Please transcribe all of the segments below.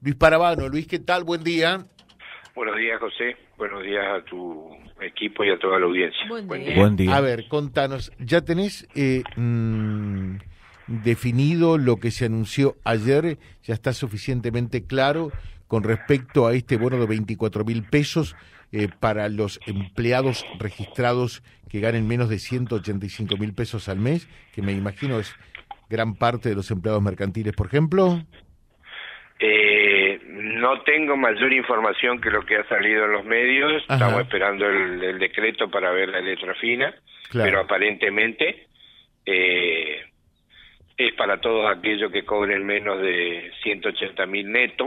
Luis Parabano. Luis, ¿qué tal? Buen día. Buenos días, José. Buenos días a tu equipo y a toda la audiencia. Buen día. A ver, contanos, ¿ya tenés eh, mm, definido lo que se anunció ayer? ¿Ya está suficientemente claro con respecto a este bono de 24 mil pesos eh, para los empleados registrados que ganen menos de 185 mil pesos al mes? Que me imagino es gran parte de los empleados mercantiles, por ejemplo. No tengo mayor información que lo que ha salido en los medios. Ajá. Estamos esperando el, el decreto para ver la letra fina, Claro. pero aparentemente eh, es para todos aquellos que cobren menos de 180 mil neto.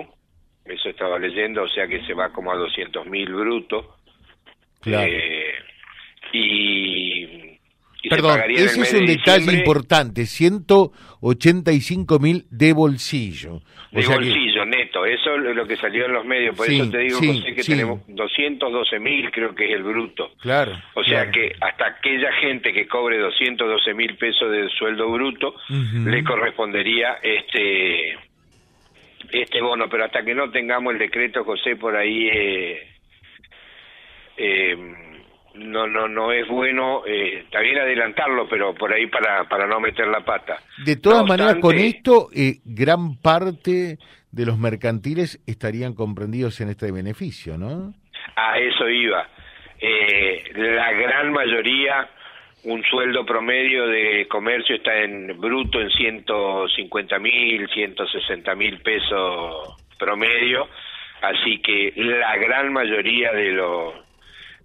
Eso estaba leyendo, o sea que se va como a 200 mil bruto. Claro. Eh, se Perdón, ese es un de detalle importante, 185 mil de bolsillo. O De que- bolsillo, neto. Eso es lo que salió en los medios. Por Sí, eso te digo, sí, José, que sí. tenemos 212 mil, creo que es el bruto. claro. O sea claro. que hasta aquella gente que cobre 212 mil pesos de sueldo bruto, le correspondería este este bono. Pero hasta que no tengamos el decreto, José, por ahí... Eh, eh, no no no es bueno eh, bien adelantarlo pero por ahí para para no meter la pata De todas No maneras, con esto, eh, gran parte de los mercantiles estarían comprendidos en este beneficio, ¿no? A eso iba. Eh, la gran mayoría, un sueldo promedio de comercio está en bruto en 150 mil, 160 mil pesos promedio, así que la gran mayoría de los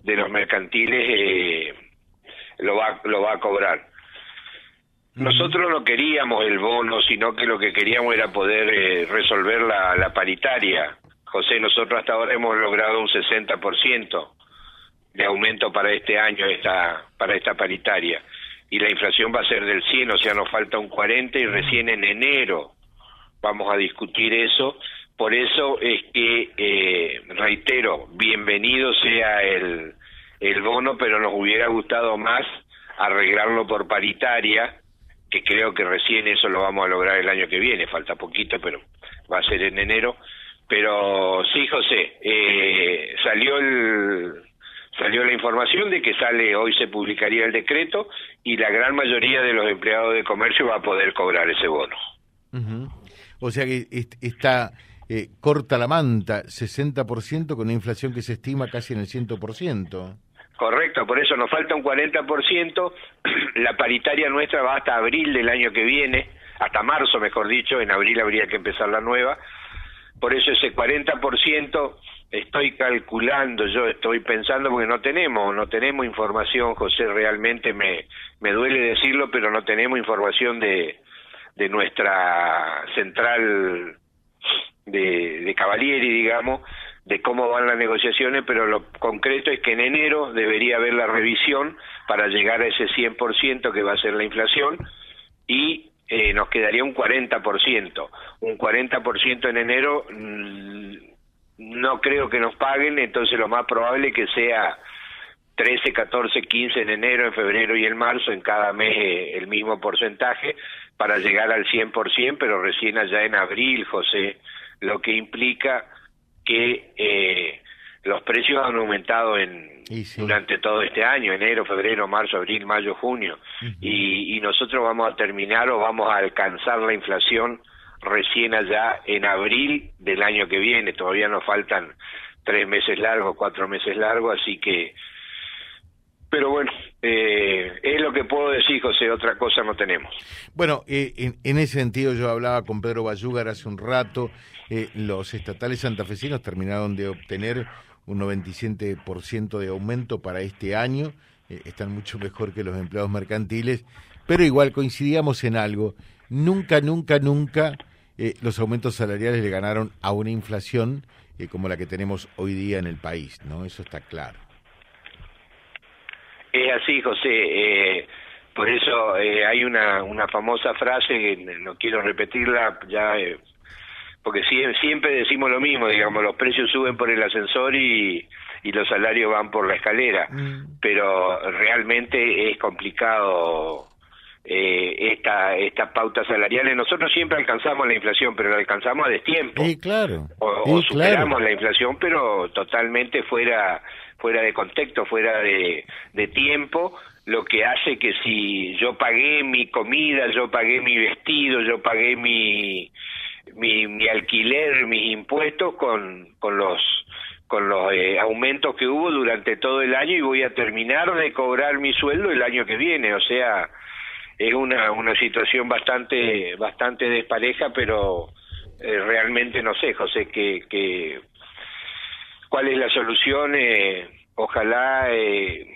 de los mercantiles eh, lo va lo va a cobrar. Nosotros no queríamos el bono, sino que lo que queríamos era poder eh, resolver la, la paritaria. José, nosotros hasta ahora hemos logrado un 60% de aumento para este año, esta, para esta paritaria. Y la inflación va a ser del 100, o sea, nos falta un 40 y recién en enero vamos a discutir eso. Por eso es que, eh, reitero, bienvenido sea el, el bono, pero nos hubiera gustado más arreglarlo por paritaria, que creo que recién eso lo vamos a lograr el año que viene, falta poquito, pero va a ser en enero. Pero sí, José, eh, salió el salió la información de que sale hoy se publicaría el decreto y la gran mayoría de los empleados de comercio va a poder cobrar ese bono. O sea que est- está eh, corta la manta, 60% con una inflación que se estima casi en el 100%. Por eso nos falta un 40%. La paritaria nuestra va hasta abril del año que viene, hasta marzo, mejor dicho. En abril habría que empezar la nueva. Por eso ese 40% estoy calculando, yo estoy pensando porque no tenemos, no tenemos información, José, realmente me, me duele decirlo, pero no tenemos información de, de nuestra central de, de Cavalieri, digamos, de cómo van las negociaciones, pero lo concreto es que en enero debería haber la revisión para llegar a ese 100% que va a ser la inflación y eh, nos quedaría un 40%. Un 40% en enero mm, no creo que nos paguen, entonces lo más probable es que sea 13, 14, 15 en enero, en febrero y en marzo, en cada mes eh, el mismo porcentaje, para llegar al 100%, pero recién allá en abril, José, lo que implica que eh, los precios han aumentado en sí. durante todo este año, enero, febrero, marzo, abril, mayo, junio, y, y nosotros vamos a terminar o vamos a alcanzar la inflación recién allá en abril del año que viene, todavía nos faltan tres meses largos, cuatro meses largos, así que pero bueno, eh, es lo que puedo decir, José, otra cosa no tenemos. Bueno, eh, en, ese sentido yo hablaba con Pedro Bayúgar hace un rato, eh, los estatales santafesinos terminaron de obtener un 97% de aumento para este año, eh, están mucho mejor que los empleados mercantiles, pero igual coincidíamos en algo, nunca, nunca, nunca los aumentos salariales le ganaron a una inflación como la que tenemos hoy día en el país, ¿no? Eso está claro. Es así, José. Eh, por eso eh, hay una, una famosa frase que no quiero repetirla ya, eh, porque sie- siempre decimos lo mismo, digamos, los precios suben por el ascensor y, y los salarios van por la escalera, pero realmente es complicado eh, esta, estas pautas salariales. Nosotros siempre alcanzamos la inflación, pero la alcanzamos a destiempo. Sí, claro. O, superamos la inflación, pero totalmente fuera, fuera de contexto, fuera de, de tiempo, lo que hace que si yo pagué mi comida, yo pagué mi vestido, yo pagué mi, mi, mi alquiler, mis impuestos con, con los con los eh, aumentos que hubo durante todo el año y voy a terminar de cobrar mi sueldo el año que viene, o sea, es una, una situación bastante bastante despareja, pero eh, realmente no sé, José, que, que cuál es la solución. Eh, ojalá eh,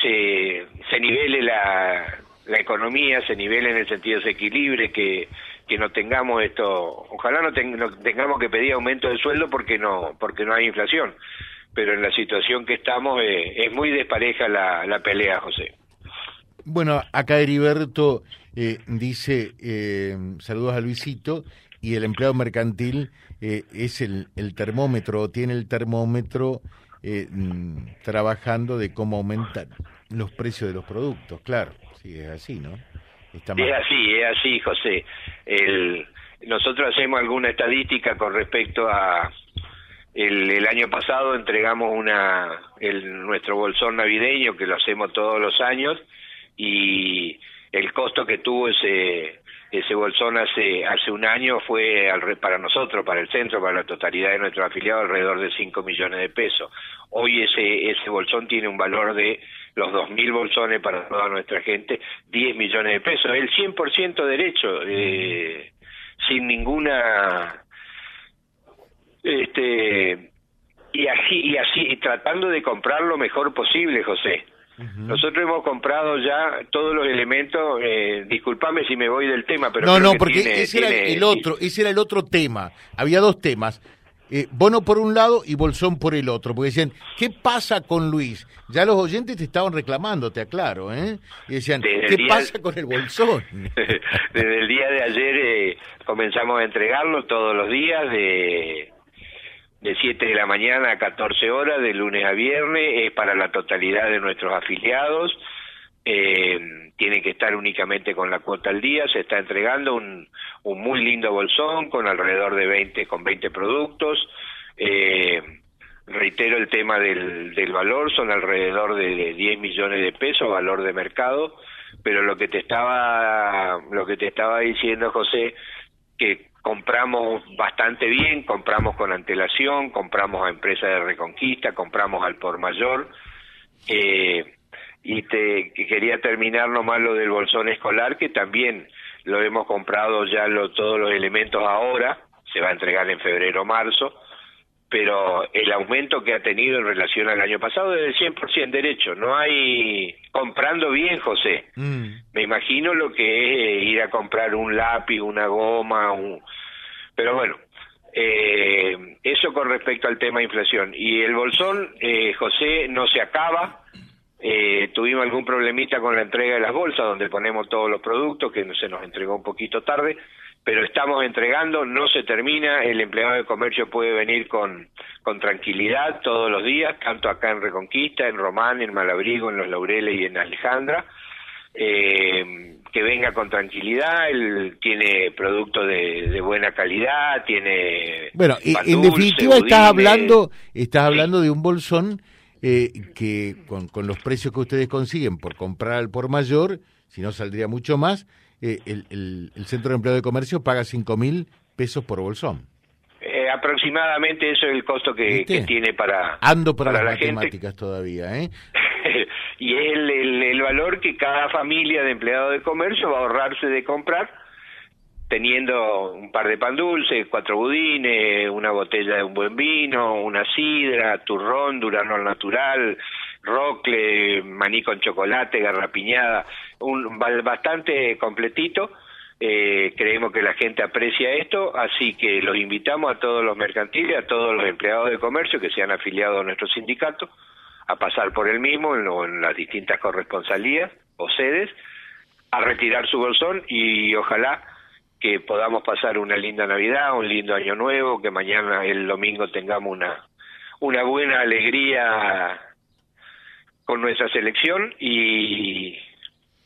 se, se nivele la, la economía, se nivele en el sentido de se equilibre, que, que no tengamos esto, ojalá no, tengamos que pedir aumento de sueldo porque no, porque no hay inflación, pero en la situación que estamos es muy despareja la, la pelea, José. Bueno, acá Heriberto eh, dice, eh, saludos a Luisito, y el empleado mercantil eh, es el, el termómetro, tiene el termómetro eh, mm, trabajando de cómo aumentan los precios de los productos, claro, sí, es así, ¿no? Está es así, es así, José. El, nosotros hacemos alguna estadística con respecto a el, el año pasado entregamos una el, nuestro bolsón navideño que lo hacemos todos los años y el costo que tuvo ese ese bolsón hace hace un año fue al, para nosotros, para el centro, para la totalidad de nuestros afiliados, alrededor de 5 millones de pesos. Hoy ese ese bolsón tiene un valor de los 2.000 bolsones para toda nuestra gente, 10 millones de pesos. El 100% derecho, eh, sin ninguna... este y así y así y tratando de comprar lo mejor posible José nosotros hemos comprado ya todos los elementos, eh, disculpame si me voy del tema, pero... No, no, porque ese era el otro, ese era el otro tema. Había dos temas. Eh, Bono por un lado y Bolsón por el otro, porque decían, ¿qué pasa con Luis? Ya los oyentes te estaban reclamando, te aclaro, ¿eh? Y decían, ¿qué pasa con el Bolsón? Desde el día de ayer eh, comenzamos a entregarlo todos los días, de de 7 de la mañana a 14 horas, de lunes a viernes, es para la totalidad de nuestros afiliados. Eh, tiene que estar únicamente con la cuota al día, se está entregando un, muy lindo bolsón con alrededor de 20, con 20 productos. Eh, reitero el tema del, del valor, son alrededor de 10 millones de pesos, valor de mercado, pero lo que te estaba, lo que te estaba diciendo José, que compramos bastante bien, compramos con antelación, compramos a empresas de reconquista, compramos al por mayor, eh, y quería terminar nomás lo del bolsón escolar, que también lo hemos comprado ya lo, todos los elementos ahora, se va a entregar en febrero o marzo, pero el aumento que ha tenido en relación al año pasado es del 100% derecho. No hay comprando bien, José. Mm. Me imagino lo que es eh, ir a comprar un lápiz, una goma, un... pero bueno, eh, eso con respecto al tema inflación. Y el bolsón, eh, José, no se acaba. Eh, tuvimos algún problemita con la entrega de las bolsas, donde ponemos todos los productos, que se nos entregó un poquito tarde pero estamos entregando, no se termina, el empleado de comercio puede venir con, con tranquilidad todos los días, tanto acá en Reconquista, en Román, en Malabrigo, en Los Laureles y en Alejandra, eh, que venga con tranquilidad, él tiene productos de, buena calidad, tiene... Bueno, en definitiva estás hablando, estás hablando de un bolsón eh, que con, con los precios que ustedes consiguen por comprar al por mayor, si no saldría mucho más, eh, el, el, Centro de Empleo de Comercio paga cinco mil pesos por bolsón. Eh, aproximadamente eso es el costo que, tiene para ando para, las matemáticas todavía ¿eh? y es el, el, valor que cada familia de empleados de comercio va a ahorrarse de comprar teniendo un par de pan dulces, cuatro budines, una botella de un buen vino, una sidra, turrón, durano natural, rocle, maní con chocolate, garrapiñada, un bastante completito. Eh, creemos que la gente aprecia esto, así que los invitamos a todos los mercantiles, a todos los empleados de comercio que se han afiliado a nuestro sindicato, a pasar por el mismo en, en las distintas corresponsalías o sedes, a retirar su bolsón y ojalá que podamos pasar una linda Navidad, un lindo Año Nuevo, que mañana el domingo tengamos una una buena alegría con nuestra selección y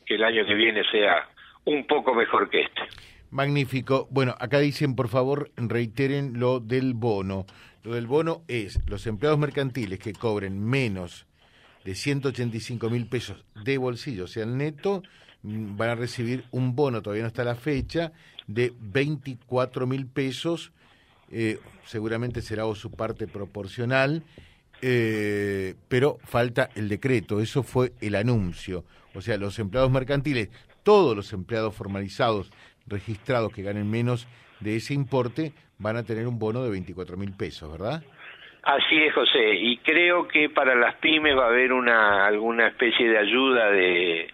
que el año que viene sea un poco mejor que este. Magnífico. Bueno, acá dicen, por favor, reiteren lo del bono. Lo del bono es los empleados mercantiles que cobren menos de 185 mil pesos de bolsillo, o sea, el neto, mm, van a recibir un bono, todavía no está la fecha, de 24 mil pesos, eh, seguramente será su parte proporcional, eh, pero falta el decreto, eso fue el anuncio. O sea, los empleados mercantiles, todos los empleados formalizados registrados que ganen menos de ese importe, van a tener un bono de 24 mil pesos, ¿verdad? Así es, José, y creo que para las pymes va a haber una alguna especie de ayuda de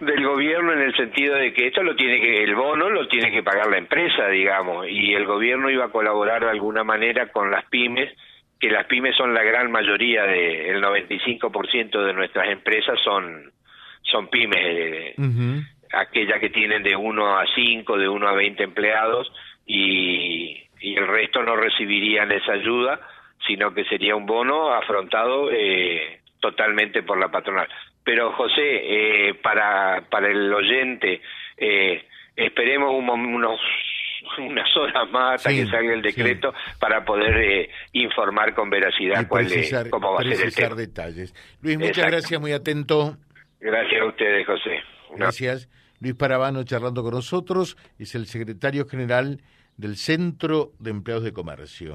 del gobierno en el sentido de que esto lo tiene que el bono lo tiene que pagar la empresa, digamos, y el gobierno iba a colaborar de alguna manera con las pymes, que las pymes son la gran mayoría de el 95% de nuestras empresas son son pymes, eh, aquellas que tienen de 1 a 5, de 1 a 20 empleados y y el resto no recibirían esa ayuda, sino que sería un bono afrontado eh, totalmente por la patronal. Pero José, eh, para, para el oyente, eh, esperemos unos unas horas más hasta que salga el decreto para poder eh, informar con veracidad cuál es, cómo va a ser el tema. detalles. Luis, muchas gracias, muy atento. Gracias a ustedes, José. Gracias. Luis Parabano charlando con nosotros, es el secretario general del Centro de Empleados de Comercio